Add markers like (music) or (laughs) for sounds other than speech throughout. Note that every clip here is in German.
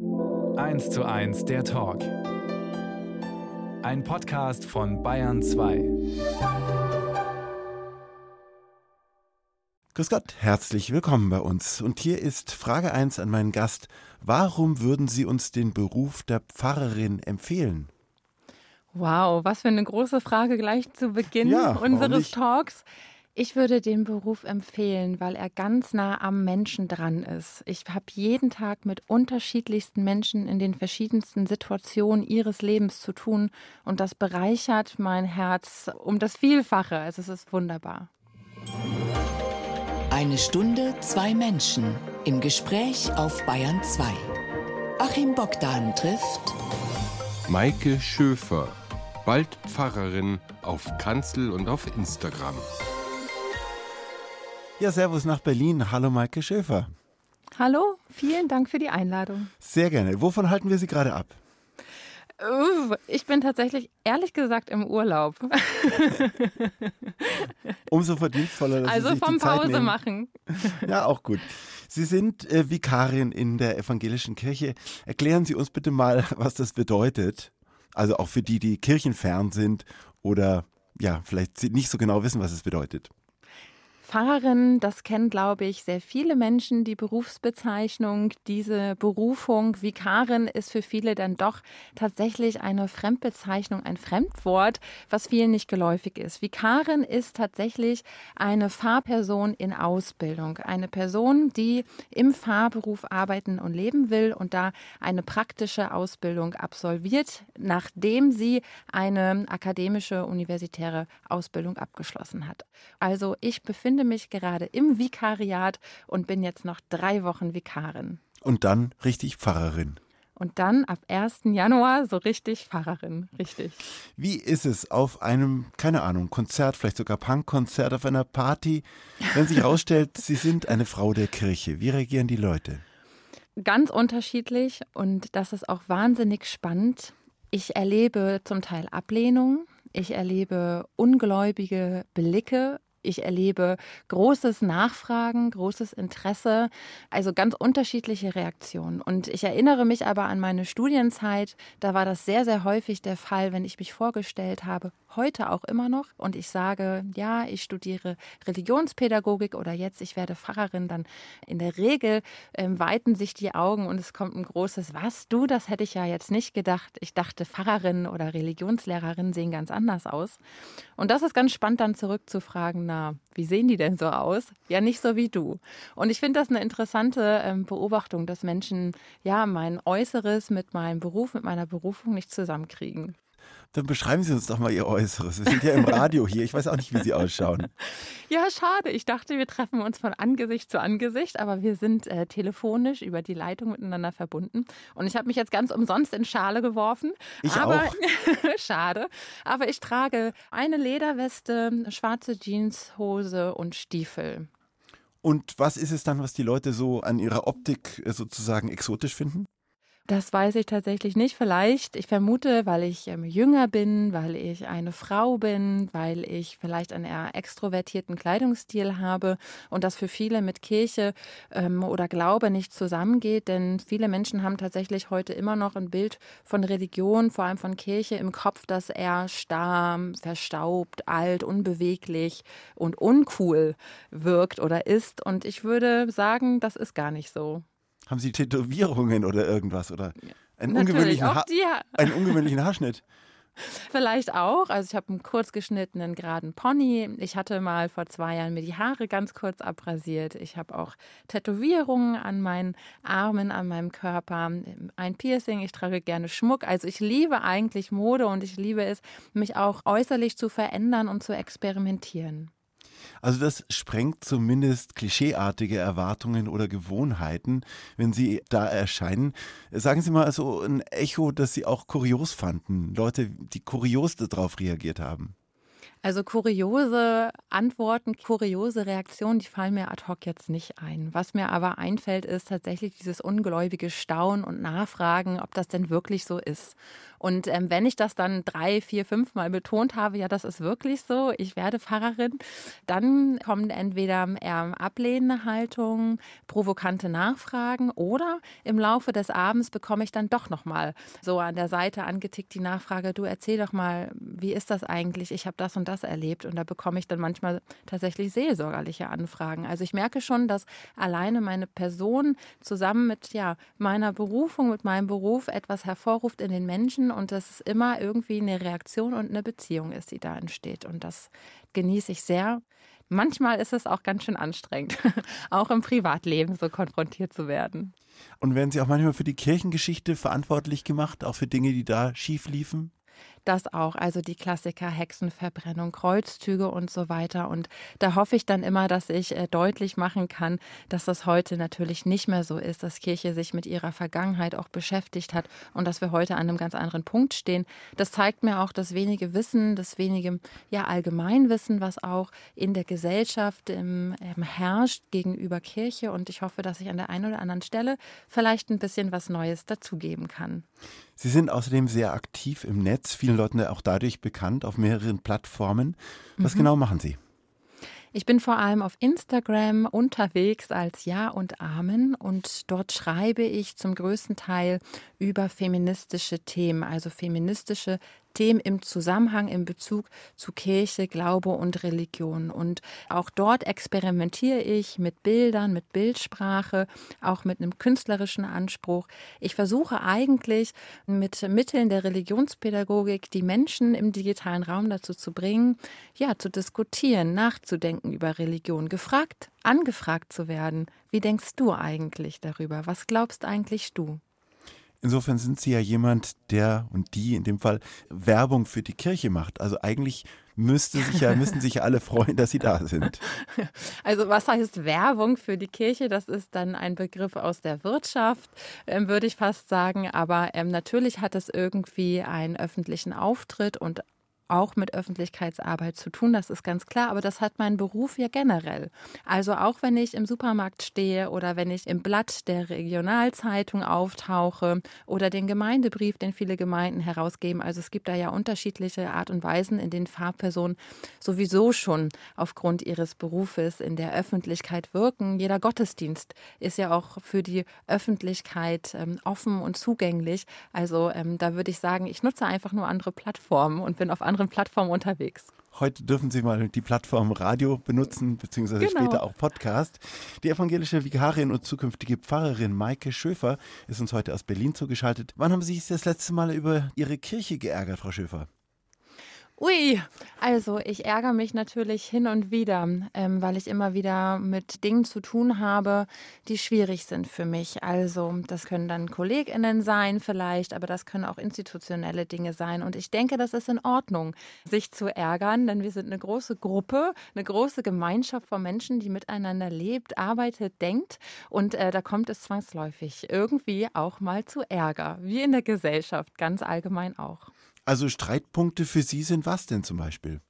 1 zu 1 der Talk. Ein Podcast von Bayern 2. Grüß Gott, herzlich willkommen bei uns. Und hier ist Frage 1 an meinen Gast. Warum würden Sie uns den Beruf der Pfarrerin empfehlen? Wow, was für eine große Frage gleich zu Beginn Ja, unseres? Talks. Ich würde den Beruf empfehlen, weil er ganz nah am Menschen dran ist. Ich habe jeden Tag mit unterschiedlichsten Menschen in den verschiedensten Situationen ihres Lebens zu tun und das bereichert mein Herz um das Vielfache. Also es ist wunderbar. Eine Stunde, zwei Menschen im Gespräch auf Bayern 2. Achim Bogdan trifft Maike Schöfer, bald Pfarrerin auf Kanzel und auf Instagram. Ja, Servus nach Berlin. Hallo Maike Schäfer. Hallo, vielen Dank für die Einladung. Sehr gerne. Wovon halten wir Sie gerade ab? Ich bin tatsächlich ehrlich gesagt im Urlaub. (laughs) Umso verdienstvoller, dass Also Sie sich vom die Zeit Pause nehmen. machen. Ja, auch gut. Sie sind äh, Vikarin in der evangelischen Kirche. Erklären Sie uns bitte mal, was das bedeutet. Also auch für die, die kirchenfern sind oder ja, vielleicht nicht so genau wissen, was es bedeutet. Pfarrerin, das kennen, glaube ich, sehr viele Menschen, die Berufsbezeichnung, diese Berufung. Vikarin ist für viele dann doch tatsächlich eine Fremdbezeichnung, ein Fremdwort, was vielen nicht geläufig ist. Vikarin ist tatsächlich eine Pfarrperson in Ausbildung. Eine Person, die im Pfarrberuf arbeiten und leben will und da eine praktische Ausbildung absolviert, nachdem sie eine akademische universitäre Ausbildung abgeschlossen hat. Also ich befinde mich gerade im Vikariat und bin jetzt noch drei Wochen Vikarin. Und dann richtig Pfarrerin. Und dann ab 1. Januar so richtig Pfarrerin, richtig. Wie ist es auf einem, keine Ahnung, Konzert, vielleicht sogar Punkkonzert, auf einer Party, wenn sich herausstellt, Sie sind eine Frau der Kirche? Wie reagieren die Leute? Ganz unterschiedlich und das ist auch wahnsinnig spannend. Ich erlebe zum Teil Ablehnung, ich erlebe ungläubige Blicke. Ich erlebe großes Nachfragen, großes Interesse, also ganz unterschiedliche Reaktionen. Und ich erinnere mich aber an meine Studienzeit, da war das sehr, sehr häufig der Fall, wenn ich mich vorgestellt habe, heute auch immer noch, und ich sage, ja, ich studiere Religionspädagogik oder jetzt, ich werde Pfarrerin, dann in der Regel ähm, weiten sich die Augen und es kommt ein großes Was, du, das hätte ich ja jetzt nicht gedacht. Ich dachte, Pfarrerin oder Religionslehrerin sehen ganz anders aus. Und das ist ganz spannend dann zurückzufragen, na, wie sehen die denn so aus? Ja, nicht so wie du. Und ich finde das eine interessante ähm, Beobachtung, dass Menschen ja mein Äußeres mit meinem Beruf, mit meiner Berufung nicht zusammenkriegen. Dann beschreiben Sie uns doch mal Ihr Äußeres. Wir sind ja im Radio hier. Ich weiß auch nicht, wie Sie ausschauen. (laughs) Ja, schade. Ich dachte, wir treffen uns von Angesicht zu Angesicht, aber wir sind äh, telefonisch über die Leitung miteinander verbunden. Und ich habe mich jetzt ganz umsonst in Schale geworfen. Ich aber, auch. (laughs) schade. Aber ich trage eine Lederweste, schwarze Jeanshose und Stiefel. Und was ist es dann, was die Leute so an ihrer Optik äh, sozusagen exotisch finden? Das weiß ich tatsächlich nicht. Vielleicht, ich vermute, weil ich ähm, jünger bin, weil ich eine Frau bin, weil ich vielleicht einen eher extrovertierten Kleidungsstil habe und das für viele mit Kirche ähm, oder Glaube nicht zusammengeht. Denn viele Menschen haben tatsächlich heute immer noch ein Bild von Religion, vor allem von Kirche im Kopf, das eher starr, verstaubt, alt, unbeweglich und uncool wirkt oder ist. Und ich würde sagen, das ist gar nicht so. Haben Sie Tätowierungen oder irgendwas? Oder einen, Natürlich, ungewöhnlichen, ha die (laughs) einen ungewöhnlichen Haarschnitt? Vielleicht auch. Also ich habe einen kurz geschnittenen geraden Pony. Ich hatte mal vor zwei Jahren mir die Haare ganz kurz abrasiert. Ich habe auch Tätowierungen an meinen Armen, an meinem Körper, ein Piercing. Ich trage gerne Schmuck. Also ich liebe eigentlich Mode und ich liebe es, mich auch äußerlich zu verändern und zu experimentieren. Also das sprengt zumindest klischeeartige Erwartungen oder Gewohnheiten, wenn Sie da erscheinen. Sagen Sie mal so ein Echo, das Sie auch kurios fanden. Leute, die kurios darauf reagiert haben. Also kuriose Antworten, kuriose Reaktionen, die fallen mir ad hoc jetzt nicht ein. Was mir aber einfällt, ist tatsächlich dieses ungläubige Staunen und Nachfragen, ob das denn wirklich so ist. Und ähm, wenn ich das dann drei, vier, fünf Mal betont habe, ja, das ist wirklich so, ich werde Pfarrerin, dann kommen entweder eher ablehnende Haltungen, provokante Nachfragen oder im Laufe des Abends bekomme ich dann doch nochmal so an der Seite angetickt die Nachfrage, du erzähl doch mal, wie ist das eigentlich? Ich habe das und das erlebt und da bekomme ich dann manchmal tatsächlich seelsorgerliche Anfragen. Also ich merke schon, dass alleine meine Person zusammen mit ja, meiner Berufung, mit meinem Beruf etwas hervorruft in den Menschen und dass es immer irgendwie eine Reaktion und eine Beziehung ist, die da entsteht. Und das genieße ich sehr. Manchmal ist es auch ganz schön anstrengend, (laughs) auch im Privatleben so konfrontiert zu werden. Und werden Sie auch manchmal für die Kirchengeschichte verantwortlich gemacht, auch für Dinge, die da schief liefen? Das auch, also die Klassiker Hexenverbrennung, Kreuzzüge und so weiter. Und da hoffe ich dann immer, dass ich äh, deutlich machen kann, dass das heute natürlich nicht mehr so ist, dass Kirche sich mit ihrer Vergangenheit auch beschäftigt hat und dass wir heute an einem ganz anderen Punkt stehen. Das zeigt mir auch das wenige Wissen, das wenige ja, Allgemeinwissen, was auch in der Gesellschaft ähm, herrscht gegenüber Kirche. Und ich hoffe, dass ich an der einen oder anderen Stelle vielleicht ein bisschen was Neues dazugeben kann. Sie sind außerdem sehr aktiv im Netz, vielen Leuten auch dadurch bekannt, auf mehreren Plattformen. Was mhm. genau machen Sie? Ich bin vor allem auf Instagram unterwegs als Ja und Amen und dort schreibe ich zum größten Teil über feministische Themen, also feministische Themen im Zusammenhang, im Bezug zu Kirche, Glaube und Religion. Und auch dort experimentiere ich mit Bildern, mit Bildsprache, auch mit einem künstlerischen Anspruch. Ich versuche eigentlich mit Mitteln der Religionspädagogik die Menschen im digitalen Raum dazu zu bringen, ja, zu diskutieren, nachzudenken über Religion, gefragt, angefragt zu werden. Wie denkst du eigentlich darüber? Was glaubst eigentlich du? Insofern sind Sie ja jemand, der und die in dem Fall Werbung für die Kirche macht. Also eigentlich müsste sich ja, müssen sich ja alle freuen, dass Sie da sind. (laughs) Also was heißt Werbung für die Kirche? Das ist dann ein Begriff aus der Wirtschaft, ähm, würde ich fast sagen. Aber ähm, natürlich hat es irgendwie einen öffentlichen Auftritt und auch mit Öffentlichkeitsarbeit zu tun, das ist ganz klar, aber das hat mein Beruf ja generell. Also auch wenn ich im Supermarkt stehe oder wenn ich im Blatt der Regionalzeitung auftauche oder den Gemeindebrief, den viele Gemeinden herausgeben. Also es gibt da ja unterschiedliche Art und Weisen, in denen Fahrpersonen sowieso schon aufgrund ihres Berufes in der Öffentlichkeit wirken. Jeder Gottesdienst ist ja auch für die Öffentlichkeit ähm, offen und zugänglich. Also ähm, da würde ich sagen, ich nutze einfach nur andere Plattformen und bin auf andere anderen Plattformen unterwegs. Heute dürfen Sie mal die Plattform Radio benutzen, beziehungsweise genau. später auch Podcast. Die evangelische Vikarin und zukünftige Pfarrerin Maike Schöfer ist uns heute aus Berlin zugeschaltet. Wann haben Sie sich das letzte Mal über Ihre Kirche geärgert, Frau Schöfer? Ui, also ich ärgere mich natürlich hin und wieder, ähm, weil ich immer wieder mit Dingen zu tun habe, die schwierig sind für mich. Also das können dann Kolleginnen sein vielleicht, aber das können auch institutionelle Dinge sein. Und ich denke, das ist in Ordnung, sich zu ärgern, denn wir sind eine große Gruppe, eine große Gemeinschaft von Menschen, die miteinander lebt, arbeitet, denkt. Und äh, da kommt es zwangsläufig irgendwie auch mal zu Ärger, wie in der Gesellschaft ganz allgemein auch. Also Streitpunkte für Sie sind was denn zum Beispiel?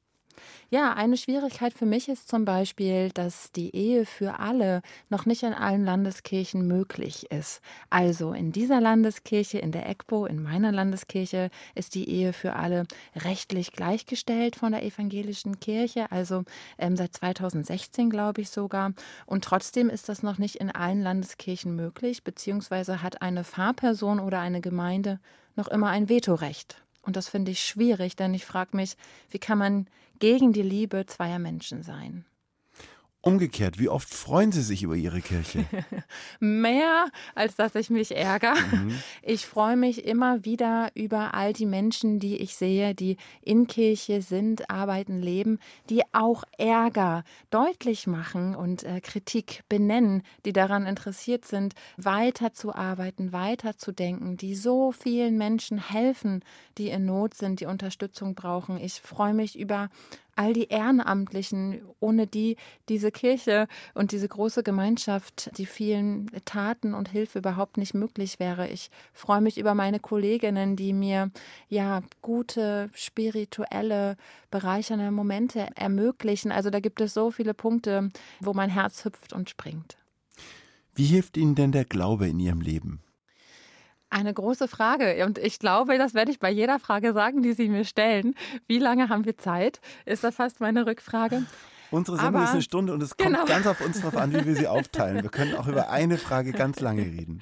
Ja, eine Schwierigkeit für mich ist zum Beispiel, dass die Ehe für alle noch nicht in allen Landeskirchen möglich ist. Also in dieser Landeskirche, in der EGBO, in meiner Landeskirche, ist die Ehe für alle rechtlich gleichgestellt von der evangelischen Kirche, also ähm, seit 2016 glaube ich sogar. Und trotzdem ist das noch nicht in allen Landeskirchen möglich, beziehungsweise hat eine Fahrperson oder eine Gemeinde noch immer ein Vetorecht. Und das finde ich schwierig, denn ich frage mich, wie kann man gegen die Liebe zweier Menschen sein? Umgekehrt, wie oft freuen Sie sich über Ihre Kirche? (laughs) Mehr, als dass ich mich ärgere. Mhm. Ich freue mich immer wieder über all die Menschen, die ich sehe, die in Kirche sind, arbeiten, leben, die auch Ärger deutlich machen und äh, Kritik benennen, die daran interessiert sind, weiterzuarbeiten, weiterzudenken, die so vielen Menschen helfen, die in Not sind, die Unterstützung brauchen. Ich freue mich über all die Ehrenamtlichen, ohne die diese Kirche und diese große Gemeinschaft, die vielen Taten und Hilfe überhaupt nicht möglich wäre. Ich freue mich über meine Kolleginnen, die mir ja gute spirituelle, bereichernde Momente ermöglichen. Also da gibt es so viele Punkte, wo mein Herz hüpft und springt. Wie hilft Ihnen denn der Glaube in Ihrem Leben? Eine große Frage. Und ich glaube, das werde ich bei jeder Frage sagen, die Sie mir stellen. Wie lange haben wir Zeit? Ist das fast meine Rückfrage. Unsere Sendung Aber, ist eine Stunde und es kommt genau. ganz auf uns drauf an, wie wir sie (laughs) aufteilen. Wir können auch über eine Frage ganz lange reden.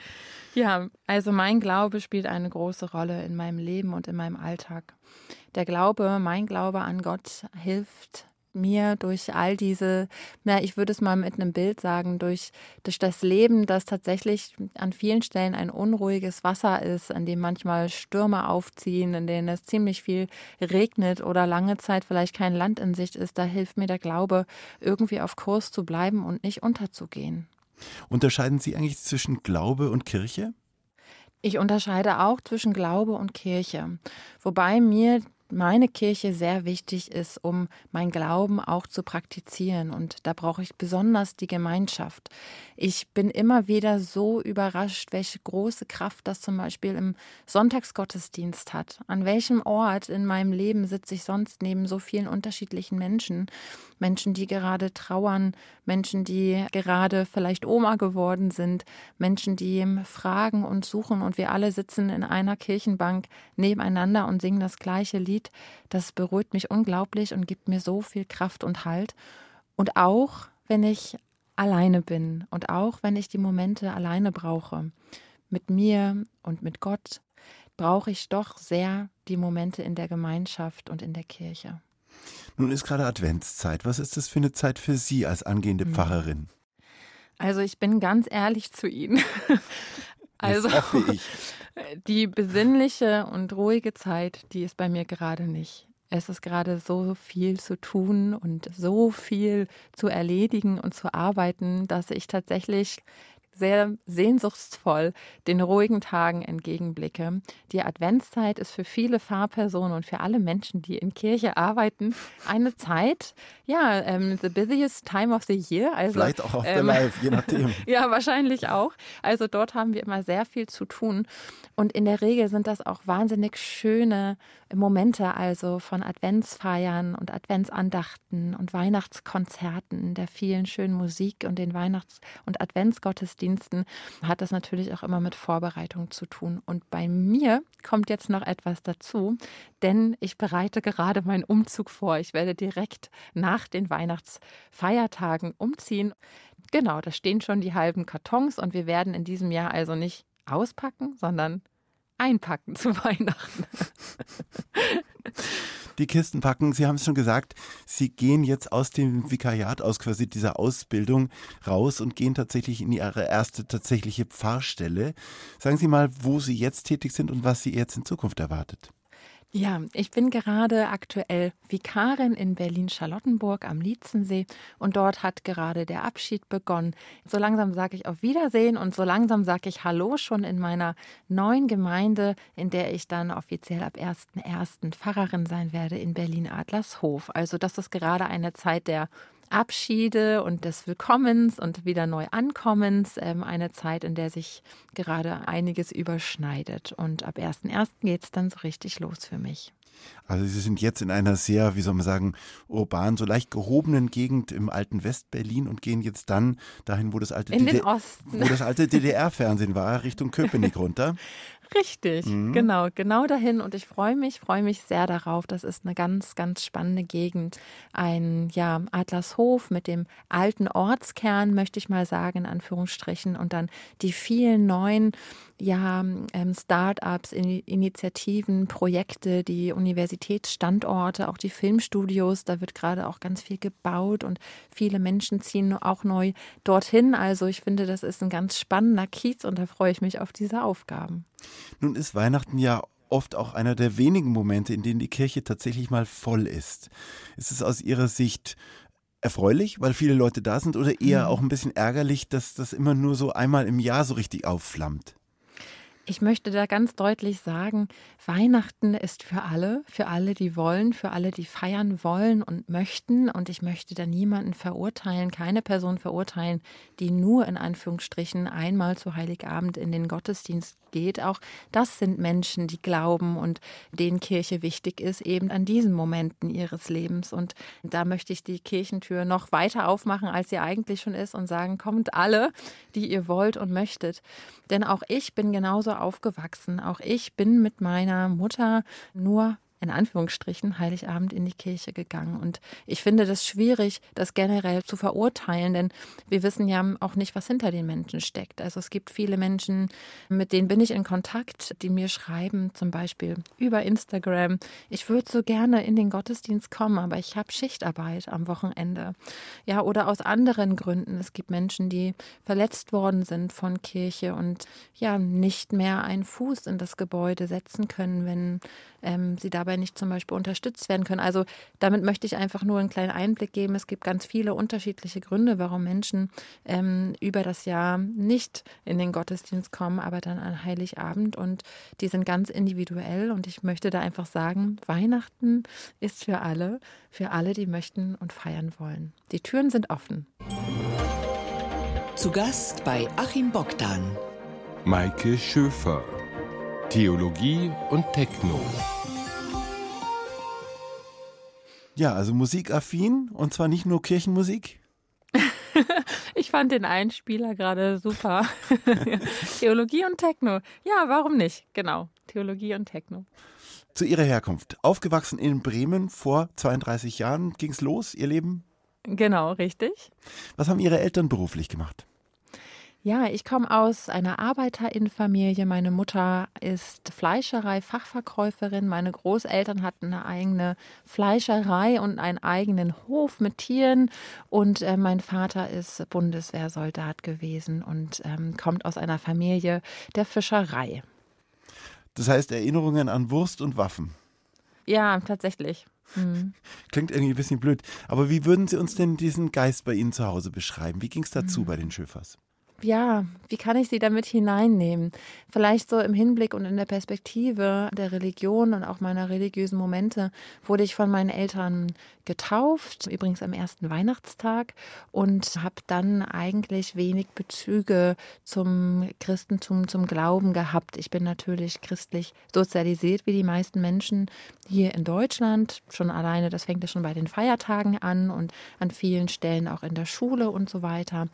Ja, also mein Glaube spielt eine große Rolle in meinem Leben und in meinem Alltag. Der Glaube, mein Glaube an Gott hilft mir durch all diese, na, ich würde es mal mit einem Bild sagen, durch, durch das Leben, das tatsächlich an vielen Stellen ein unruhiges Wasser ist, an dem manchmal Stürme aufziehen, in denen es ziemlich viel regnet oder lange Zeit vielleicht kein Land in Sicht ist, da hilft mir der Glaube, irgendwie auf Kurs zu bleiben und nicht unterzugehen. Unterscheiden Sie eigentlich zwischen Glaube und Kirche? Ich unterscheide auch zwischen Glaube und Kirche, wobei mir meine Kirche sehr wichtig ist, um mein Glauben auch zu praktizieren. Und da brauche ich besonders die Gemeinschaft. Ich bin immer wieder so überrascht, welche große Kraft das zum Beispiel im Sonntagsgottesdienst hat. An welchem Ort in meinem Leben sitze ich sonst neben so vielen unterschiedlichen Menschen? Menschen, die gerade trauern, Menschen, die gerade vielleicht Oma geworden sind, Menschen, die fragen und suchen und wir alle sitzen in einer Kirchenbank nebeneinander und singen das gleiche Lied Lied, das beruhigt mich unglaublich und gibt mir so viel Kraft und Halt. Und auch, wenn ich alleine bin und auch, wenn ich die Momente alleine brauche, mit mir und mit Gott, brauche ich doch sehr die Momente in der Gemeinschaft und in der Kirche. Nun ist gerade Adventszeit. Was ist das für eine Zeit für Sie als angehende hm. Pfarrerin? Also ich bin ganz ehrlich zu Ihnen. (laughs) Also (laughs) die besinnliche und ruhige Zeit, die ist bei mir gerade nicht. Es ist gerade so viel zu tun und so viel zu erledigen und zu arbeiten, dass ich tatsächlich sehr sehnsuchtsvoll den ruhigen Tagen entgegenblicke. Die Adventszeit ist für viele Fahrpersonen und für alle Menschen, die in Kirche arbeiten, eine Zeit, ja, ähm, the busiest time of the year. Also, Vielleicht auch auf ähm, der Live, je nachdem. (laughs) ja, wahrscheinlich auch. Also dort haben wir immer sehr viel zu tun. Und in der Regel sind das auch wahnsinnig schöne Momente, also von Adventsfeiern und Adventsandachten und Weihnachtskonzerten, der vielen schönen Musik und den Weihnachts- und Adventsgottesdiensten, hat das natürlich auch immer mit Vorbereitung zu tun. Und bei mir kommt jetzt noch etwas dazu, denn ich bereite gerade meinen Umzug vor. Ich werde direkt nach den Weihnachtsfeiertagen umziehen. Genau, da stehen schon die halben Kartons und wir werden in diesem Jahr also nicht auspacken, sondern einpacken zu (laughs) Weihnachten. Die Kisten packen, Sie haben es schon gesagt, Sie gehen jetzt aus dem Vikariat, aus quasi dieser Ausbildung raus und gehen tatsächlich in Ihre erste tatsächliche Pfarrstelle. Sagen Sie mal, wo Sie jetzt tätig sind und was Sie jetzt in Zukunft erwartet. Ja, ich bin gerade aktuell Vikarin in Berlin-Charlottenburg am Lietzensee und dort hat gerade der Abschied begonnen. So langsam sage ich auf Wiedersehen und so langsam sage ich Hallo schon in meiner neuen Gemeinde, in der ich dann offiziell ab 1.1. Pfarrerin sein werde in Berlin-Adlershof. Also das ist gerade eine Zeit der Abschiede und des Willkommens und wieder neu Ankommens. Ähm, eine Zeit, in der sich gerade einiges überschneidet. Und ab 1.1. geht es dann so richtig los für mich. Also Sie sind jetzt in einer sehr, wie soll man sagen, urban, so leicht gehobenen Gegend im alten Westberlin und gehen jetzt dann dahin, wo das alte, alte DDR-Fernsehen war, Richtung Köpenick runter. (laughs) Richtig, mhm. genau, genau dahin. Und ich freue mich, freue mich sehr darauf. Das ist eine ganz, ganz spannende Gegend. Ein ja, Adlershof mit dem alten Ortskern, möchte ich mal sagen, in Anführungsstrichen. Und dann die vielen neuen ja, ähm, Start-ups, Initiativen, Projekte, die Universitätsstandorte, auch die Filmstudios. Da wird gerade auch ganz viel gebaut und viele Menschen ziehen auch neu dorthin. Also ich finde, das ist ein ganz spannender Kiez und da freue ich mich auf diese Aufgaben. Nun ist Weihnachten ja oft auch einer der wenigen Momente, in denen die Kirche tatsächlich mal voll ist. Ist es aus Ihrer Sicht erfreulich, weil viele Leute da sind, oder eher mhm. auch ein bisschen ärgerlich, dass das immer nur so einmal im Jahr so richtig aufflammt? Ich möchte da ganz deutlich sagen, Weihnachten ist für alle, für alle, die wollen, für alle, die feiern wollen und möchten. Und ich möchte da niemanden verurteilen, keine Person verurteilen, die nur in Anführungsstrichen einmal zu Heiligabend in den Gottesdienst geht. Auch das sind Menschen, die glauben und denen Kirche wichtig ist, eben an diesen Momenten ihres Lebens. Und da möchte ich die Kirchentür noch weiter aufmachen, als sie eigentlich schon ist und sagen, kommt alle, die ihr wollt und möchtet. Denn auch ich bin genauso aufgewachsen. Auch ich bin mit meiner Mutter nur in Anführungsstrichen Heiligabend in die Kirche gegangen. Und ich finde das schwierig, das generell zu verurteilen, denn wir wissen ja auch nicht, was hinter den Menschen steckt. Also es gibt viele Menschen, mit denen bin ich in Kontakt, die mir schreiben, zum Beispiel über Instagram, ich würde so gerne in den Gottesdienst kommen, aber ich habe Schichtarbeit am Wochenende. Ja, oder aus anderen Gründen. Es gibt Menschen, die verletzt worden sind von Kirche und ja, nicht mehr einen Fuß in das Gebäude setzen können, wenn ähm, sie dabei nicht zum Beispiel unterstützt werden können. Also damit möchte ich einfach nur einen kleinen Einblick geben. Es gibt ganz viele unterschiedliche Gründe, warum Menschen ähm, über das Jahr nicht in den Gottesdienst kommen, aber dann an Heiligabend und die sind ganz individuell und ich möchte da einfach sagen, Weihnachten ist für alle, für alle, die möchten und feiern wollen. Die Türen sind offen. Zu Gast bei Achim Bogdan. Maike Schöfer. Theologie und Techno. Ja, also musikaffin und zwar nicht nur Kirchenmusik. (laughs) ich fand den Einspieler gerade super. (laughs) Theologie und Techno. Ja, warum nicht? Genau, Theologie und Techno. Zu Ihrer Herkunft. Aufgewachsen in Bremen vor 32 Jahren ging es los, Ihr Leben? Genau, richtig. Was haben Ihre Eltern beruflich gemacht? Ja, ich komme aus einer Arbeiterinnenfamilie. Meine Mutter ist Fleischerei-Fachverkäuferin. Meine Großeltern hatten eine eigene Fleischerei und einen eigenen Hof mit Tieren. Und äh, mein Vater ist Bundeswehrsoldat gewesen und ähm, kommt aus einer Familie der Fischerei. Das heißt Erinnerungen an Wurst und Waffen. Ja, tatsächlich. Hm. (laughs) Klingt irgendwie ein bisschen blöd. Aber wie würden Sie uns denn diesen Geist bei Ihnen zu Hause beschreiben? Wie ging es dazu hm. bei den Schöfers? Ja, wie kann ich sie damit hineinnehmen? Vielleicht so im Hinblick und in der Perspektive der Religion und auch meiner religiösen Momente wurde ich von meinen Eltern getauft, übrigens am ersten Weihnachtstag und habe dann eigentlich wenig Bezüge zum Christentum, zum Glauben gehabt. Ich bin natürlich christlich sozialisiert wie die meisten Menschen hier in Deutschland. Schon alleine, das fängt ja schon bei den Feiertagen an und an vielen Stellen auch in der Schule und so weiter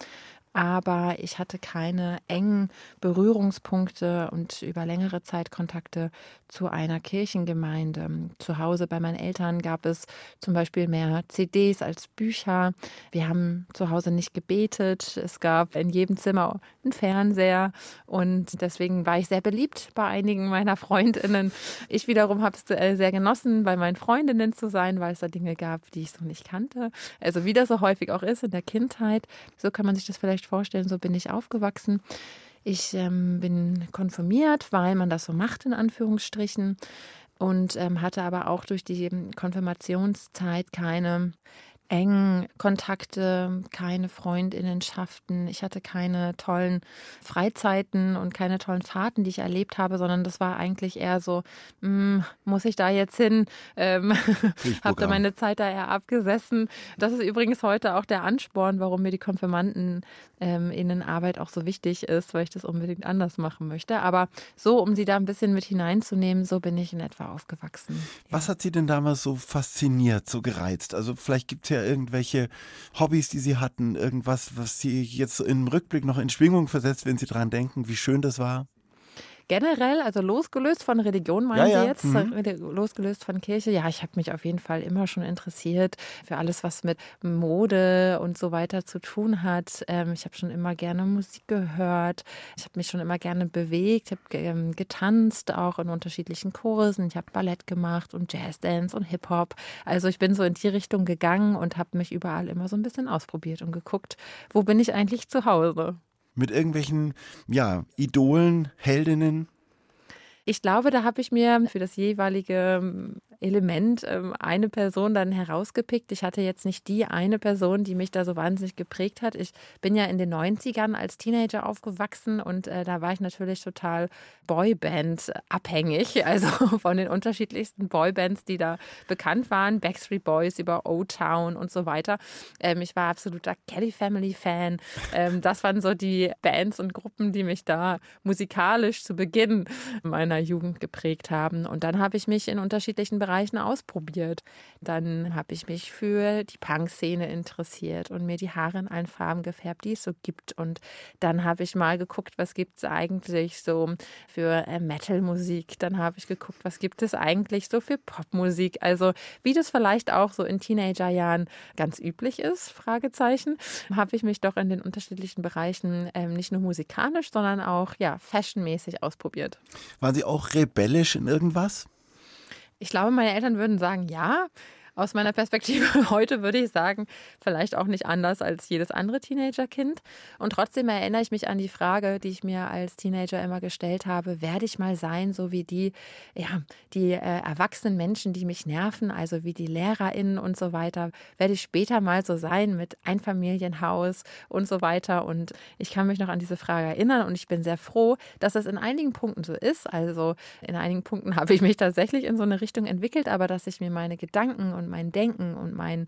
aber ich hatte keine engen Berührungspunkte und über längere Zeit Kontakte zu einer Kirchengemeinde. Zu Hause bei meinen Eltern gab es zum Beispiel mehr CDs als Bücher. Wir haben zu Hause nicht gebetet. Es gab in jedem Zimmer einen Fernseher und deswegen war ich sehr beliebt bei einigen meiner Freundinnen. Ich wiederum habe es äh, sehr genossen, bei meinen Freundinnen zu sein, weil es da Dinge gab, die ich so nicht kannte. Also wie das so häufig auch ist in der Kindheit. So kann man sich das vielleicht vorstellen. So bin ich aufgewachsen. Ich ähm, bin konfirmiert, weil man das so macht, in Anführungsstrichen. Und ähm, hatte aber auch durch die Konfirmationszeit keine engen Kontakte, keine Freundinnenschaften. Ich hatte keine tollen Freizeiten und keine tollen Fahrten, die ich erlebt habe, sondern das war eigentlich eher so, mh, hm, muss ich da jetzt hin? Ähm, (laughs) habe da meine Zeit da eher abgesessen. Das ist übrigens heute auch der Ansporn, warum mir die Konfirmanden ähm, Innenarbeit auch so wichtig ist, weil ich das unbedingt anders machen möchte. Aber so, um sie da ein bisschen mit hineinzunehmen, so bin ich in etwa aufgewachsen. Was hat Sie denn damals so fasziniert, so gereizt? Also vielleicht gibt es ja irgendwelche Hobbys, die Sie hatten, irgendwas, was Sie jetzt im Rückblick noch in Schwingung versetzt, wenn Sie daran denken, wie schön das war? Generell, also losgelöst von Religion, meinen ja. Sie jetzt? Mhm. Losgelöst von Kirche? Ja, ich habe mich auf jeden Fall immer schon interessiert für alles, was mit Mode und so weiter zu tun hat. Ähm, ich habe schon immer gerne Musik gehört. Ich habe mich schon immer gerne bewegt, habe ähm, getanzt, auch in unterschiedlichen Kursen. Ich habe Ballett gemacht und Jazzdance und Hip-Hop. Also ich bin so in die Richtung gegangen und habe mich überall immer so ein bisschen ausprobiert und geguckt, wo bin ich eigentlich zu Hause mit irgendwelchen, ja, Idolen, Heldinnen? Ich glaube, da habe ich mir für das jeweilige Element, ähm, eine Person dann herausgepickt. Ich hatte jetzt nicht die eine Person, die mich da so wahnsinnig geprägt hat. Ich bin ja in den 90ern als Teenager aufgewachsen und äh, da war ich natürlich total Boyband abhängig, (laughs) also von den unterschiedlichsten Boybands, die da bekannt waren, Backstreet Boys über O-Town und so weiter. Ähm, ich war absoluter Kelly Family Fan. Ähm, das waren so die Bands und Gruppen, die mich da musikalisch zu Beginn meiner Jugend geprägt haben. Und dann habe ich mich in unterschiedlichen Bereichen ausprobiert. Dann habe ich mich für die Punk-Szene interessiert und mir die Haare in allen Farben gefärbt, die es so gibt. Und dann habe ich mal geguckt, was gibt es eigentlich so für äh, Metal-Musik. Dann habe ich geguckt, was gibt es eigentlich so für Popmusik. Also wie das vielleicht auch so in Teenagerjahren ganz üblich ist, Fragezeichen, habe ich mich doch in den unterschiedlichen Bereichen ähm, nicht nur musikalisch, sondern auch ja, fashionmäßig ausprobiert. Waren Sie auch rebellisch in irgendwas? Ich glaube, meine Eltern würden sagen, ja. Aus meiner Perspektive (laughs) heute würde ich sagen, vielleicht auch nicht anders als jedes andere Teenagerkind. Und trotzdem erinnere ich mich an die Frage, die ich mir als Teenager immer gestellt habe, werde ich mal sein, so wie die, ja, die äh, erwachsenen Menschen, die mich nerven, also wie die LehrerInnen und so weiter, werde ich später mal so sein mit Einfamilienhaus und so weiter. Und ich kann mich noch an diese Frage erinnern und ich bin sehr froh, dass es in einigen Punkten so ist. Also in einigen Punkten (laughs) habe ich mich tatsächlich in so eine Richtung entwickelt, aber dass ich mir meine Gedanken und und mein Denken und mein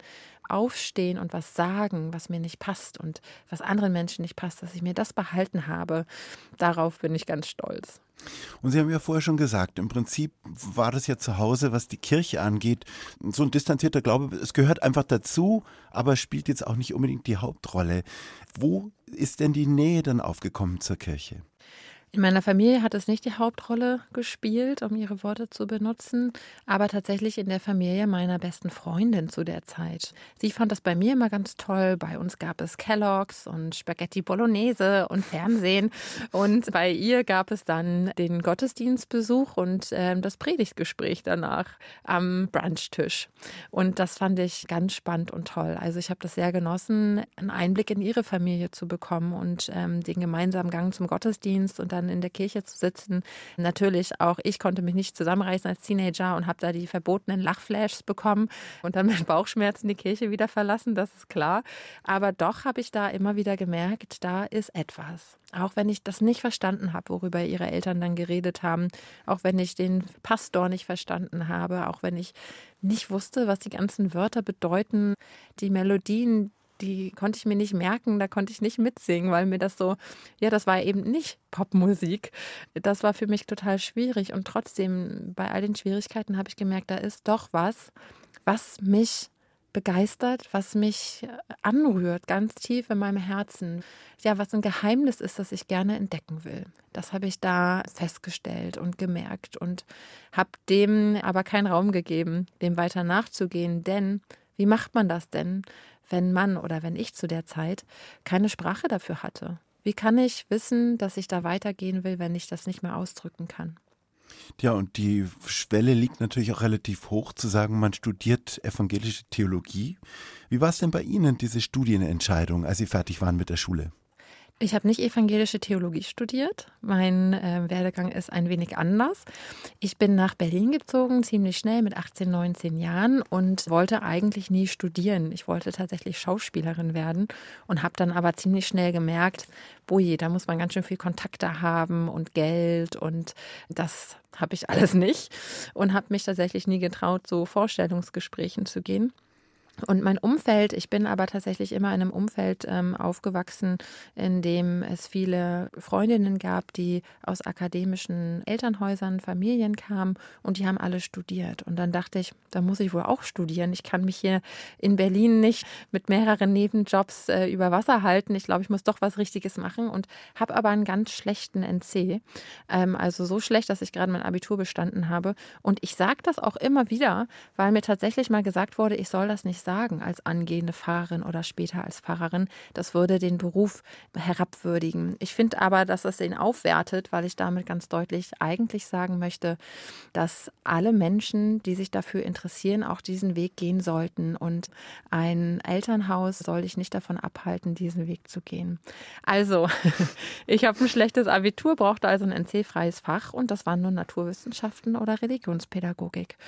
Aufstehen und was sagen, was mir nicht passt und was anderen Menschen nicht passt, dass ich mir das behalten habe, darauf bin ich ganz stolz. Und Sie haben ja vorher schon gesagt, im Prinzip war das ja zu Hause, was die Kirche angeht, so ein distanzierter Glaube, es gehört einfach dazu, aber spielt jetzt auch nicht unbedingt die Hauptrolle. Wo ist denn die Nähe dann aufgekommen zur Kirche? In meiner Familie hat es nicht die Hauptrolle gespielt, um ihre Worte zu benutzen, aber tatsächlich in der Familie meiner besten Freundin zu der Zeit. Sie fand das bei mir immer ganz toll. Bei uns gab es Kelloggs und Spaghetti Bolognese und Fernsehen. Und bei ihr gab es dann den Gottesdienstbesuch und äh, das Predigtgespräch danach am Brunchtisch. Und das fand ich ganz spannend und toll. Also ich habe das sehr genossen, einen Einblick in ihre Familie zu bekommen und ähm, den gemeinsamen Gang zum Gottesdienst und dann dann in der Kirche zu sitzen. Natürlich auch ich konnte mich nicht zusammenreißen als Teenager und habe da die verbotenen Lachflashs bekommen und dann mit Bauchschmerzen die Kirche wieder verlassen, das ist klar. Aber doch habe ich da immer wieder gemerkt, da ist etwas. Auch wenn ich das nicht verstanden habe, worüber ihre Eltern dann geredet haben, auch wenn ich den Pastor nicht verstanden habe, auch wenn ich nicht wusste, was die ganzen Wörter bedeuten, die Melodien, die konnte ich mir nicht merken, da konnte ich nicht mitsingen, weil mir das so, ja, das war eben nicht Popmusik. Das war für mich total schwierig und trotzdem bei all den Schwierigkeiten habe ich gemerkt, da ist doch was, was mich begeistert, was mich anrührt, ganz tief in meinem Herzen. Ja, was ein Geheimnis ist, das ich gerne entdecken will. Das habe ich da festgestellt und gemerkt und habe dem aber keinen Raum gegeben, dem weiter nachzugehen, denn wie macht man das denn, wenn man oder wenn ich zu der Zeit keine Sprache dafür hatte? Wie kann ich wissen, dass ich da weitergehen will, wenn ich das nicht mehr ausdrücken kann? Ja, und die Schwelle liegt natürlich auch relativ hoch, zu sagen, man studiert evangelische Theologie. Wie war es denn bei Ihnen, diese Studienentscheidung, als Sie fertig waren mit der Schule? Ich habe nicht evangelische Theologie studiert. Mein äh, Werdegang ist ein wenig anders. Ich bin nach Berlin gezogen, ziemlich schnell mit 18, 19 Jahren und wollte eigentlich nie studieren. Ich wollte tatsächlich Schauspielerin werden und habe dann aber ziemlich schnell gemerkt, boje, da muss man ganz schön viel Kontakte haben und Geld und das habe ich (laughs) alles nicht und habe mich tatsächlich nie getraut, so Vorstellungsgesprächen zu gehen. Und mein Umfeld, ich bin aber tatsächlich immer in einem Umfeld ähm, aufgewachsen, in dem es viele Freundinnen gab, die aus akademischen Elternhäusern, Familien kamen und die haben alle studiert. Und dann dachte ich, da muss ich wohl auch studieren. Ich kann mich hier in Berlin nicht mit mehreren Nebenjobs äh, über Wasser halten. Ich glaube, ich muss doch was Richtiges machen und habe aber einen ganz schlechten NC. Ähm, also so schlecht, dass ich gerade mein Abitur bestanden habe. Und ich sage das auch immer wieder, weil mir tatsächlich mal gesagt wurde, ich soll das nicht sagen als angehende Pfarrerin oder später als Pfarrerin. Das würde den Beruf herabwürdigen. Ich finde aber, dass es ihn aufwertet, weil ich damit ganz deutlich eigentlich sagen möchte, dass alle Menschen, die sich dafür interessieren, auch diesen Weg gehen sollten. Und ein Elternhaus soll dich nicht davon abhalten, diesen Weg zu gehen. Also, (laughs) ich habe ein schlechtes Abitur, brauchte also ein NC-freies Fach und das waren nur Naturwissenschaften oder Religionspädagogik.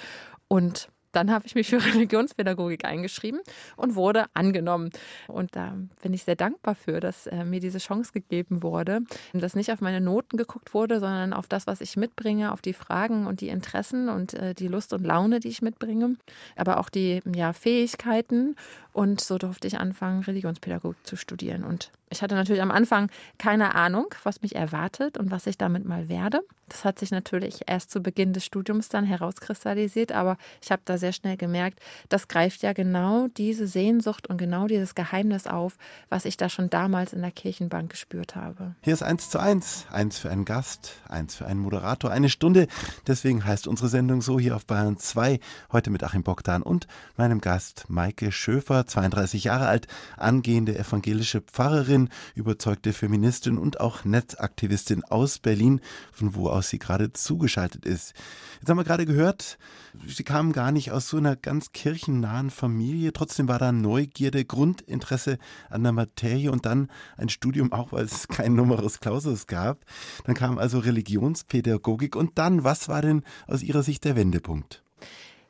Und dann habe ich mich für (laughs) Religionspädagogik eingeschrieben und wurde angenommen. Und da bin ich sehr dankbar für, dass äh, mir diese Chance gegeben wurde, dass nicht auf meine Noten geguckt wurde, sondern auf das, was ich mitbringe, auf die Fragen und die Interessen und äh, die Lust und Laune, die ich mitbringe, aber auch die ja, Fähigkeiten. Und so durfte ich anfangen, Religionspädagogik zu studieren. Und ich hatte natürlich am Anfang keine Ahnung, was mich erwartet und was ich damit mal werde. Das hat sich natürlich erst zu Beginn des Studiums dann herauskristallisiert, aber ich habe da sehr schnell gemerkt, das greift ja genau diese Sehnsucht und genau dieses Geheimnis auf, was ich da schon damals in der Kirchenbank gespürt habe. Hier ist eins zu eins, eins für einen Gast, eins für einen Moderator, eine Stunde. Deswegen heißt unsere Sendung so hier auf Bayern 2, heute mit Achim Bogdan und meinem Gast Maike Schöfer, 32 Jahre alt, angehende evangelische Pfarrerin, überzeugte Feministin und auch Netzaktivistin aus Berlin, von wo aus sie gerade zugeschaltet ist. Jetzt haben wir gerade gehört, sie kam gar nicht aus so einer ganz kirchennahen Familie. Trotzdem war da Neugierde, Grundinteresse an der Materie und dann ein Studium, auch weil es kein Numerus Clausus gab. Dann kam also Religionspädagogik und dann, was war denn aus Ihrer Sicht der Wendepunkt?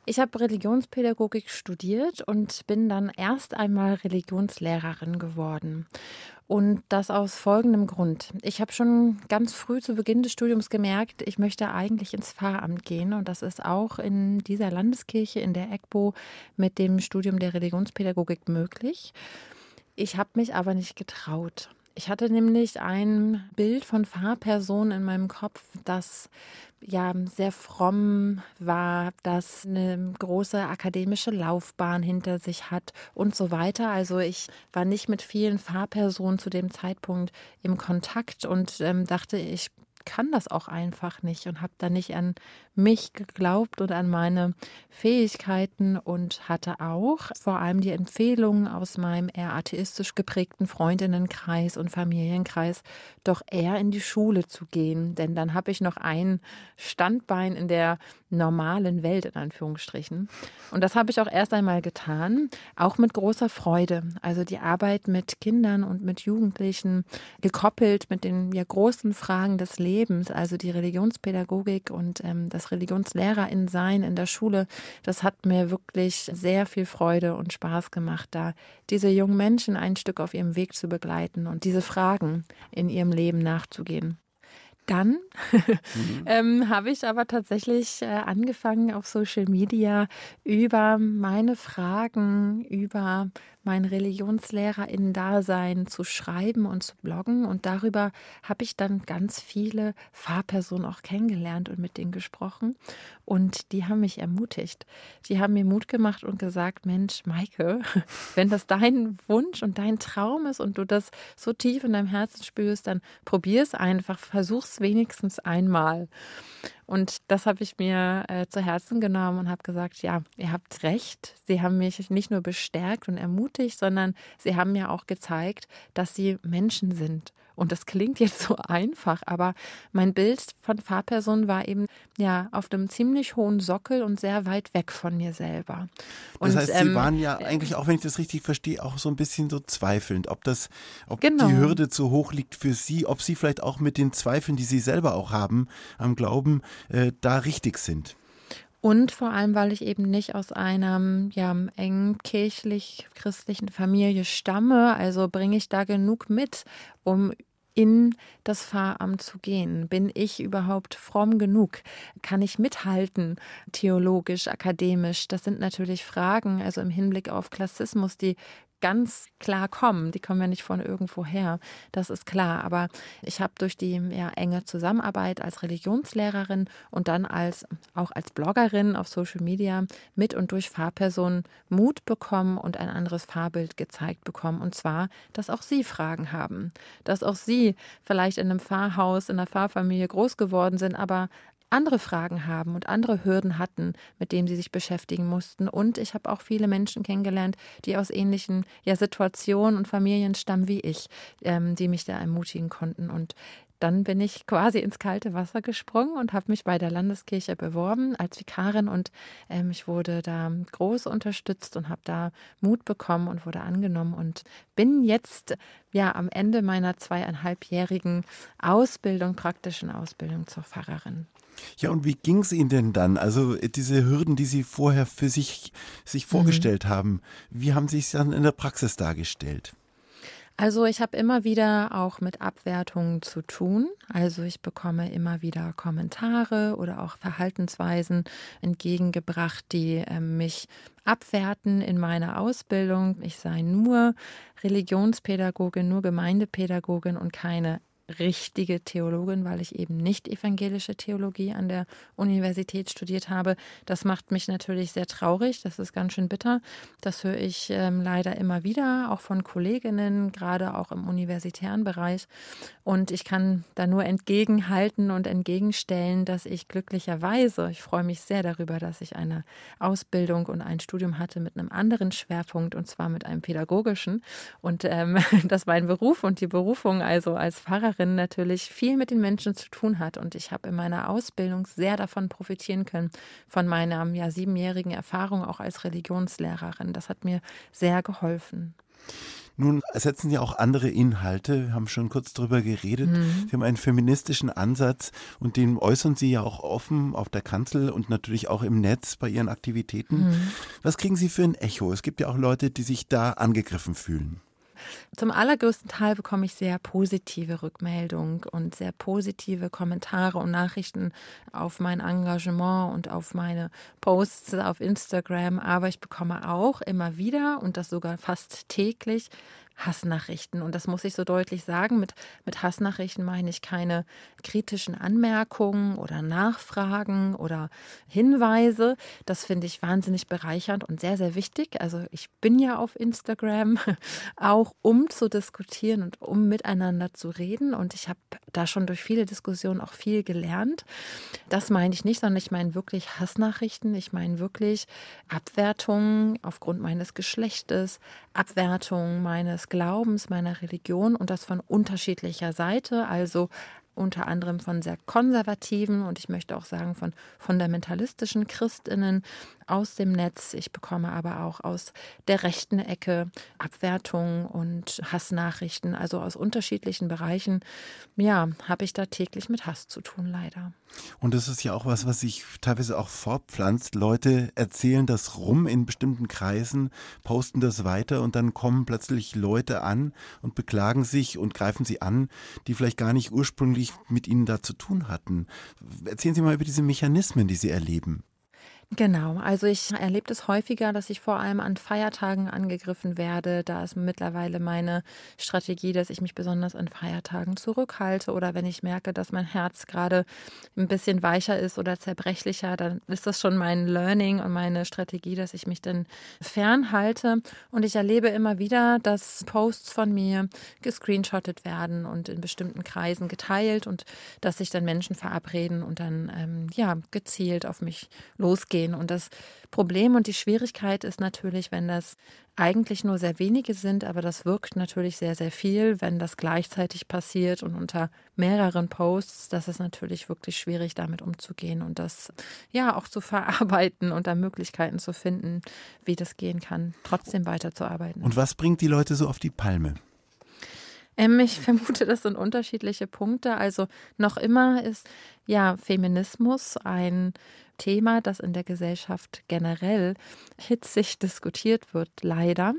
Ich habe Religionspädagogik studiert und bin dann erst einmal Religionslehrerin geworden. Und das aus folgendem Grund. Ich habe schon ganz früh zu Beginn des Studiums gemerkt, ich möchte eigentlich ins Pfarramt gehen. Und das ist auch in dieser Landeskirche, in der EGBO, mit dem Studium der Religionspädagogik möglich. Ich habe mich aber nicht getraut. Ich hatte nämlich ein Bild von Fahrpersonen in meinem Kopf, das ja sehr fromm war, das eine große akademische Laufbahn hinter sich hat und so weiter. Also ich war nicht mit vielen Fahrpersonen zu dem Zeitpunkt im Kontakt und ähm, dachte, ich kann das auch einfach nicht und habe da nicht an mich geglaubt und an meine Fähigkeiten und hatte auch vor allem die Empfehlungen aus meinem eher atheistisch geprägten Freundinnenkreis und Familienkreis, doch eher in die Schule zu gehen. Denn dann habe ich noch ein Standbein in der normalen Welt, in Anführungsstrichen. Und das habe ich auch erst einmal getan, auch mit großer Freude. Also die Arbeit mit Kindern und mit Jugendlichen, gekoppelt mit den ja, großen Fragen des Lebens, also die Religionspädagogik und ähm, das Religionslehrerin sein in der Schule, das hat mir wirklich sehr viel Freude und Spaß gemacht, da diese jungen Menschen ein Stück auf ihrem Weg zu begleiten und diese Fragen in ihrem Leben nachzugehen. Dann mhm. (laughs) ähm, habe ich aber tatsächlich äh, angefangen auf Social Media über meine Fragen, über mein Religionslehrerinnen-Dasein zu schreiben und zu bloggen. Und darüber habe ich dann ganz viele Fahrpersonen auch kennengelernt und mit denen gesprochen. Und die haben mich ermutigt. Die haben mir Mut gemacht und gesagt, Mensch, Maike, (laughs) wenn das dein Wunsch und dein Traum ist und du das so tief in deinem Herzen spürst, dann probier es einfach, versuch es wenigstens einmal. Und das habe ich mir äh, zu Herzen genommen und habe gesagt, ja, ihr habt recht. Sie haben mich nicht nur bestärkt und ermutigt, sondern sie haben mir auch gezeigt, dass sie Menschen sind und das klingt jetzt so einfach, aber mein Bild von Fahrpersonen war eben ja auf einem ziemlich hohen Sockel und sehr weit weg von mir selber. Und, das heißt, Sie ähm, waren ja eigentlich, auch wenn ich das richtig verstehe, auch so ein bisschen so zweifelnd, ob das, ob genau. die Hürde zu hoch liegt für Sie, ob Sie vielleicht auch mit den Zweifeln, die Sie selber auch haben, am Glauben, äh, da richtig sind. Und vor allem, weil ich eben nicht aus einer ja, eng kirchlich-christlichen Familie stamme, also bringe ich da genug mit, um in das Pfarramt zu gehen? Bin ich überhaupt fromm genug? Kann ich mithalten, theologisch, akademisch? Das sind natürlich Fragen, also im Hinblick auf Klassismus, die ganz klar kommen. Die kommen ja nicht von irgendwo her. Das ist klar. Aber ich habe durch die ja, enge Zusammenarbeit als Religionslehrerin und dann als auch als Bloggerin auf Social Media mit und durch Fahrpersonen Mut bekommen und ein anderes Fahrbild gezeigt bekommen. Und zwar, dass auch sie Fragen haben. Dass auch sie vielleicht in einem Pfarrhaus, in einer Pfarrfamilie groß geworden sind, aber andere Fragen haben und andere Hürden hatten, mit denen sie sich beschäftigen mussten. Und ich habe auch viele Menschen kennengelernt, die aus ähnlichen ja, Situationen und Familien stammen wie ich, ähm, die mich da ermutigen konnten. Und dann bin ich quasi ins kalte Wasser gesprungen und habe mich bei der Landeskirche beworben als Vikarin und ähm, ich wurde da groß unterstützt und habe da Mut bekommen und wurde angenommen und bin jetzt ja am Ende meiner zweieinhalbjährigen Ausbildung, praktischen Ausbildung zur Pfarrerin. Ja, und wie ging es Ihnen denn dann? Also äh, diese Hürden, die Sie vorher für sich, sich mhm. vorgestellt mhm. haben, wie haben Sie es dann in der Praxis dargestellt? Also ich habe immer wieder auch mit Abwertungen zu tun. Also ich bekomme immer wieder Kommentare oder auch Verhaltensweisen entgegengebracht, die äh, mich abwerten in meiner Ausbildung. Ich sei nur Religionspädagogin, nur Gemeindepädagogin und keine richtige Theologin, weil ich eben nicht evangelische Theologie an der Universität studiert habe. Das macht mich natürlich sehr traurig. Das ist ganz schön bitter. Das höre ich ähm, leider immer wieder, auch von Kolleginnen, gerade auch im universitären Bereich. Und ich kann da nur entgegenhalten und entgegenstellen, dass ich glücklicherweise, ich freue mich sehr darüber, dass ich eine Ausbildung und ein Studium hatte mit einem anderen Schwerpunkt und zwar mit einem pädagogischen. Und ähm, (laughs) dass mein Beruf und die Berufung also als Pfarrerin Lehrerin natürlich viel mit den Menschen zu tun hat. Und ich habe in meiner Ausbildung sehr davon profitieren können, von meiner ja, siebenjährigen Erfahrung auch als Religionslehrerin. Das hat mir sehr geholfen. Nun setzen Sie auch andere Inhalte. Wir haben schon kurz darüber geredet. Mhm. Sie haben einen feministischen Ansatz und den äußern Sie ja auch offen auf der Kanzel und natürlich auch im Netz bei Ihren Aktivitäten. Mhm. Was kriegen Sie für ein Echo? Es gibt ja auch Leute, die sich da angegriffen fühlen. Zum allergrößten Teil bekomme ich sehr positive Rückmeldungen und sehr positive Kommentare und Nachrichten auf mein Engagement und auf meine Posts auf Instagram. Aber ich bekomme auch immer wieder und das sogar fast täglich Hassnachrichten. Und das muss ich so deutlich sagen. Mit, mit Hassnachrichten meine ich keine kritischen Anmerkungen oder Nachfragen oder Hinweise. Das finde ich wahnsinnig bereichernd und sehr, sehr wichtig. Also ich bin ja auf Instagram (laughs) auch, um zu diskutieren und um miteinander zu reden. Und ich habe da schon durch viele Diskussionen auch viel gelernt. Das meine ich nicht, sondern ich meine wirklich Hassnachrichten. Ich meine wirklich Abwertungen aufgrund meines Geschlechtes, Abwertungen meines Glaubens, meiner Religion und das von unterschiedlicher Seite, also unter anderem von sehr konservativen und ich möchte auch sagen von fundamentalistischen Christinnen aus dem Netz. Ich bekomme aber auch aus der rechten Ecke Abwertungen und Hassnachrichten, also aus unterschiedlichen Bereichen. Ja, habe ich da täglich mit Hass zu tun, leider. Und das ist ja auch was, was sich teilweise auch fortpflanzt. Leute erzählen das rum in bestimmten Kreisen, posten das weiter und dann kommen plötzlich Leute an und beklagen sich und greifen sie an, die vielleicht gar nicht ursprünglich mit ihnen da zu tun hatten. Erzählen Sie mal über diese Mechanismen, die Sie erleben. Genau, also ich erlebe es häufiger, dass ich vor allem an Feiertagen angegriffen werde. Da ist mittlerweile meine Strategie, dass ich mich besonders an Feiertagen zurückhalte oder wenn ich merke, dass mein Herz gerade ein bisschen weicher ist oder zerbrechlicher, dann ist das schon mein Learning und meine Strategie, dass ich mich dann fernhalte. Und ich erlebe immer wieder, dass Posts von mir gescreenshottet werden und in bestimmten Kreisen geteilt und dass sich dann Menschen verabreden und dann ähm, ja gezielt auf mich losgehen gehen. Und das Problem und die Schwierigkeit ist natürlich, wenn das eigentlich nur sehr wenige sind, aber das wirkt natürlich sehr, sehr viel, wenn das gleichzeitig passiert und unter mehreren Posts, das ist natürlich wirklich schwierig, damit umzugehen und das ja auch zu (laughs) verarbeiten und da Möglichkeiten zu finden, wie das gehen kann, trotzdem weiterzuarbeiten. Und was bringt die Leute so auf die Palme? Ähm, ich (laughs) vermute, das sind unterschiedliche Punkte. Also noch immer ist ja Feminismus ein Thema, das in der Gesellschaft generell hitzig diskutiert wird, leider.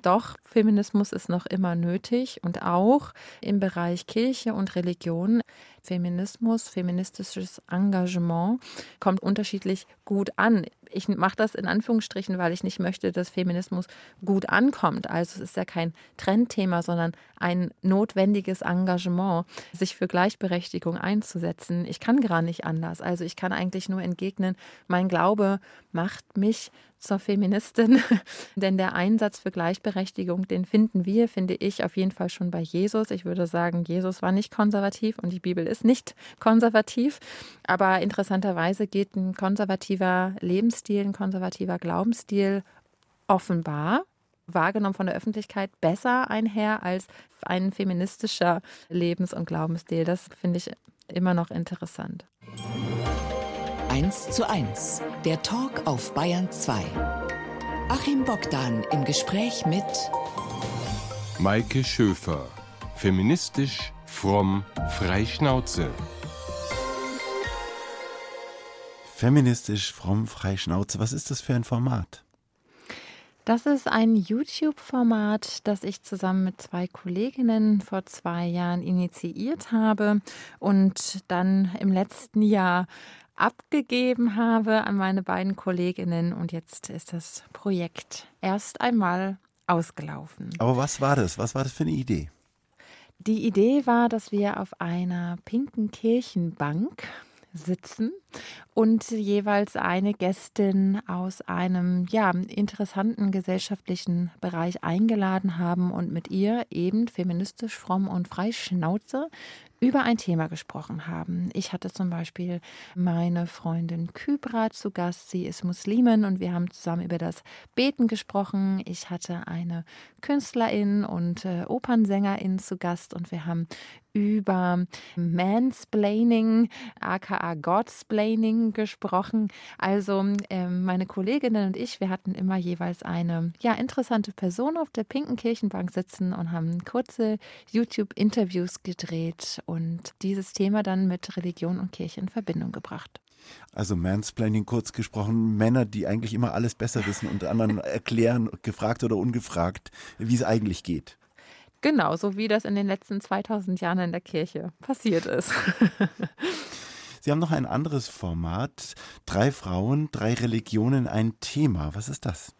Doch Feminismus ist noch immer nötig und auch im Bereich Kirche und Religion. Feminismus, feministisches Engagement kommt unterschiedlich gut an. Ich mache das in Anführungsstrichen, weil ich nicht möchte, dass Feminismus gut ankommt. Also es ist ja kein Trendthema, sondern ein notwendiges Engagement, sich für Gleichberechtigung einzusetzen. Ich kann gar nicht anders. Also ich kann eigentlich nur entgegnen, mein Glaube macht mich zur Feministin, (laughs) denn der Einsatz für Gleichberechtigung, den finden wir, finde ich, auf jeden Fall schon bei Jesus. Ich würde sagen, Jesus war nicht konservativ und die Bibel ist nicht (laughs) konservativ. Aber interessanterweise geht ein konservativer Lebensstil, ein konservativer Glaubensstil offenbar wahrgenommen von der Öffentlichkeit besser einher als ein feministischer Lebens- und Glaubensstil. Das finde ich immer noch interessant. 1 zu 1, der Talk auf Bayern 2. Achim Bogdan im Gespräch mit Maike Schöfer, feministisch, fromm, freischnauze. Feministisch, fromm, freischnauze. Was ist das für ein Format? Das ist ein YouTube-Format, das ich zusammen mit zwei Kolleginnen vor zwei Jahren initiiert habe und dann im letzten Jahr abgegeben habe an meine beiden Kolleginnen. Und jetzt ist das Projekt erst einmal ausgelaufen. Aber was war das? Was war das für eine Idee? Die Idee war, dass wir auf einer pinken Kirchenbank sitzen und jeweils eine Gästin aus einem ja, interessanten gesellschaftlichen Bereich eingeladen haben und mit ihr eben feministisch, fromm und frei Schnauze über ein Thema gesprochen haben. Ich hatte zum Beispiel meine Freundin Kybra zu Gast. Sie ist Muslimin und wir haben zusammen über das Beten gesprochen. Ich hatte eine Künstlerin und äh, Opernsängerin zu Gast und wir haben über Mansplaining, aka Godsplaining gesprochen. Also ähm, meine Kolleginnen und ich, wir hatten immer jeweils eine ja interessante Person auf der pinken Kirchenbank sitzen und haben kurze YouTube-Interviews gedreht und dieses Thema dann mit Religion und Kirche in Verbindung gebracht. Also Mansplaining kurz gesprochen, Männer, die eigentlich immer alles besser wissen und anderen (laughs) erklären, gefragt oder ungefragt, wie es eigentlich geht. Genau, so wie das in den letzten 2000 Jahren in der Kirche passiert ist. (laughs) Sie haben noch ein anderes Format. Drei Frauen, drei Religionen, ein Thema. Was ist das?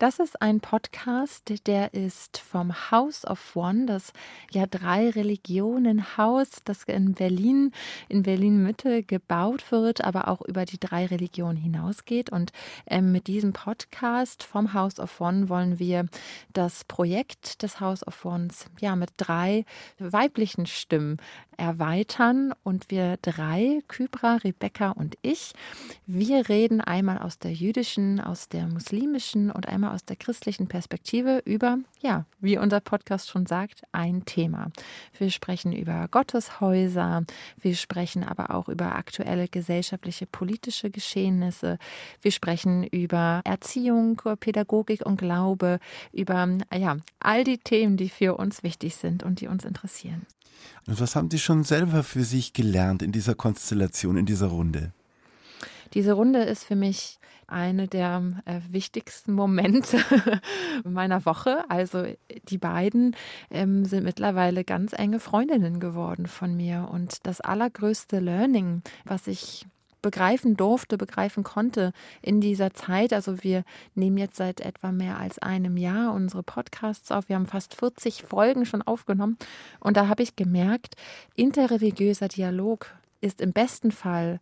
Das ist ein Podcast, der ist vom House of One, das ja drei Religionen Haus, das in Berlin, in Berlin Mitte gebaut wird, aber auch über die drei Religionen hinausgeht. Und ähm, mit diesem Podcast vom House of One wollen wir das Projekt des House of Ones ja mit drei weiblichen Stimmen erweitern und wir drei, Kybra, Rebecca und ich, wir reden einmal aus der jüdischen, aus der muslimischen und einmal aus der christlichen Perspektive über, ja, wie unser Podcast schon sagt, ein Thema. Wir sprechen über Gotteshäuser, wir sprechen aber auch über aktuelle gesellschaftliche, politische Geschehnisse, wir sprechen über Erziehung, Pädagogik und Glaube, über, ja, all die Themen, die für uns wichtig sind und die uns interessieren. Und was haben Sie schon selber für sich gelernt in dieser Konstellation, in dieser Runde? Diese Runde ist für mich eine der äh, wichtigsten Momente (laughs) meiner Woche. Also die beiden ähm, sind mittlerweile ganz enge Freundinnen geworden von mir. Und das allergrößte Learning, was ich begreifen durfte, begreifen konnte in dieser Zeit. Also wir nehmen jetzt seit etwa mehr als einem Jahr unsere Podcasts auf. Wir haben fast 40 Folgen schon aufgenommen. Und da habe ich gemerkt, interreligiöser Dialog ist im besten Fall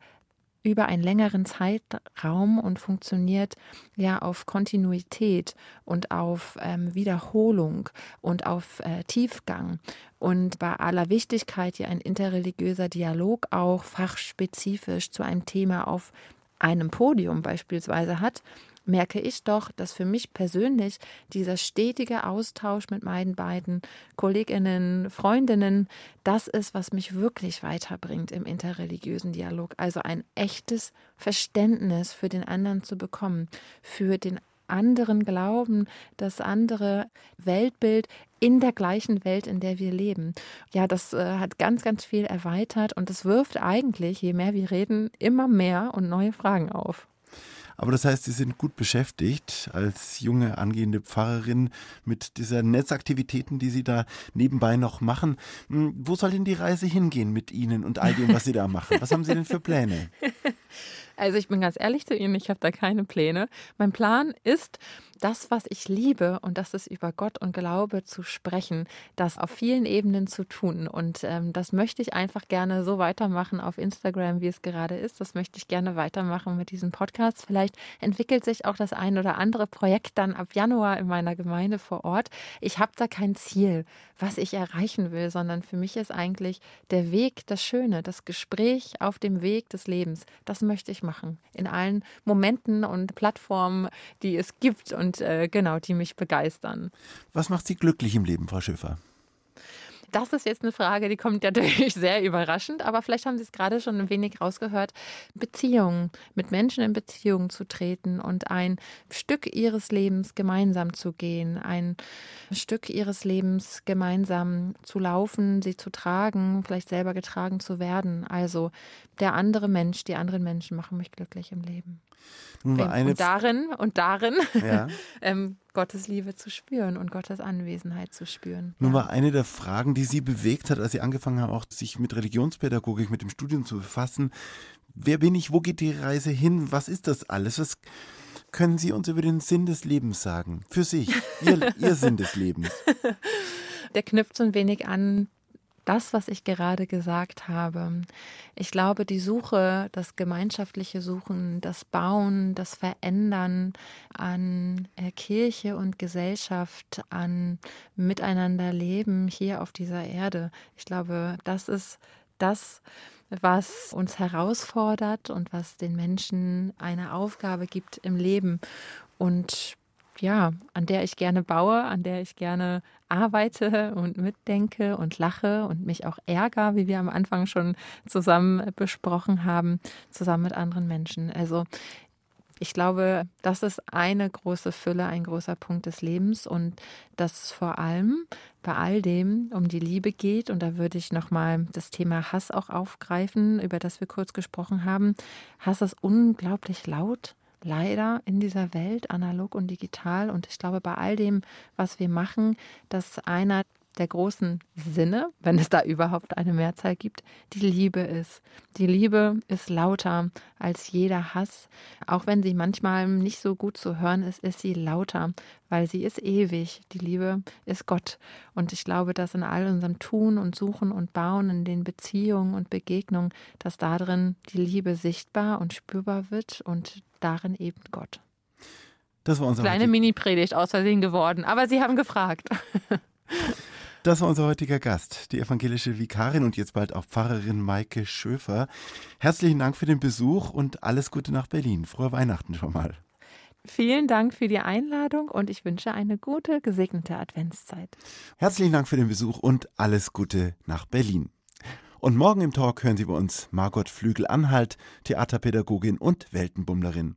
über einen längeren Zeitraum und funktioniert ja auf Kontinuität und auf ähm, Wiederholung und auf äh, Tiefgang. Und bei aller Wichtigkeit ja ein interreligiöser Dialog auch fachspezifisch zu einem Thema auf einem Podium beispielsweise hat, merke ich doch, dass für mich persönlich dieser stetige Austausch mit meinen beiden Kolleginnen, Freundinnen, das ist, was mich wirklich weiterbringt im interreligiösen Dialog. Also ein echtes Verständnis für den anderen zu bekommen, für den anderen Glauben, das andere Weltbild in der gleichen Welt, in der wir leben. Ja, das äh, hat ganz, ganz viel erweitert und es wirft eigentlich, je mehr wir reden, immer mehr und neue Fragen auf. Aber das heißt, Sie sind gut beschäftigt als junge angehende Pfarrerin mit dieser Netzaktivitäten, die Sie da nebenbei noch machen. Hm, wo soll denn die Reise hingehen mit Ihnen und all dem, was Sie da machen? Was haben Sie denn für Pläne? (laughs) Also ich bin ganz ehrlich zu Ihnen, ich habe da keine Pläne. Mein Plan ist, das, was ich liebe, und das ist über Gott und Glaube zu sprechen, das auf vielen Ebenen zu tun. Und ähm, das möchte ich einfach gerne so weitermachen auf Instagram, wie es gerade ist. Das möchte ich gerne weitermachen mit diesem Podcast. Vielleicht entwickelt sich auch das ein oder andere Projekt dann ab Januar in meiner Gemeinde vor Ort. Ich habe da kein Ziel, was ich erreichen will, sondern für mich ist eigentlich der Weg das Schöne, das Gespräch auf dem Weg des Lebens. Das möchte ich machen. In allen Momenten und Plattformen, die es gibt und äh, genau, die mich begeistern. Was macht Sie glücklich im Leben, Frau Schäfer? Das ist jetzt eine Frage, die kommt natürlich (laughs) sehr überraschend, aber vielleicht haben Sie es gerade schon ein wenig rausgehört. Beziehungen, mit Menschen in Beziehungen zu treten und ein Stück ihres Lebens gemeinsam zu gehen, ein Stück ihres Lebens gemeinsam zu laufen, sie zu tragen, vielleicht selber getragen zu werden. Also der andere Mensch, die anderen Menschen machen mich glücklich im Leben. Und darin und darin ja. (laughs) ähm, Gottes Liebe zu spüren und Gottes Anwesenheit zu spüren. Nun ja. war eine der Fragen, die Sie bewegt hat, als Sie angefangen haben, auch sich mit Religionspädagogik, mit dem Studium zu befassen. Wer bin ich? Wo geht die Reise hin? Was ist das alles? Was können Sie uns über den Sinn des Lebens sagen? Für sich, Ihr, Ihr Sinn des Lebens. (laughs) Der knüpft so ein wenig an das, was ich gerade gesagt habe. Ich glaube, die Suche, das gemeinschaftliche Suchen, das Bauen, das Verändern an äh, Kirche und Gesellschaft, an Miteinanderleben hier auf dieser Erde, ich glaube, das ist das, was uns herausfordert und was den Menschen eine Aufgabe gibt im Leben. Und ja, an der ich gerne baue, an der ich gerne arbeite und mitdenke und lache und mich auch ärgere, wie wir am Anfang schon zusammen besprochen haben, zusammen mit anderen Menschen. Also ich glaube, das ist eine große Fülle, ein großer Punkt des Lebens und dass es vor allem bei all dem um die Liebe geht. Und da würde ich nochmal das Thema Hass auch aufgreifen, über das wir kurz gesprochen haben. Hass ist unglaublich laut leider in dieser Welt, analog und digital. Und ich glaube, bei all dem, was wir machen, dass einer der großen Sinne, wenn es da überhaupt eine Mehrzahl gibt, die Liebe ist. Die Liebe ist lauter als jeder Hass. Auch wenn sie manchmal nicht so gut zu hören ist, ist sie lauter, weil sie ist ewig. Die Liebe ist Gott. Und ich glaube, dass in all unserem Tun und Suchen und Bauen, in den Beziehungen und Begegnungen, dass darin die Liebe sichtbar und spürbar wird und darin eben Gott. Das war unser Kleine Mini-Predigt aus Versehen geworden, aber Sie haben gefragt. (laughs) Das war unser heutiger Gast, die evangelische Vikarin und jetzt bald auch Pfarrerin Maike Schöfer. Herzlichen Dank für den Besuch und alles Gute nach Berlin. Frohe Weihnachten schon mal. Vielen Dank für die Einladung und ich wünsche eine gute, gesegnete Adventszeit. Herzlichen Dank für den Besuch und alles Gute nach Berlin. Und morgen im Talk hören Sie bei uns Margot Flügel-Anhalt, Theaterpädagogin und Weltenbummlerin.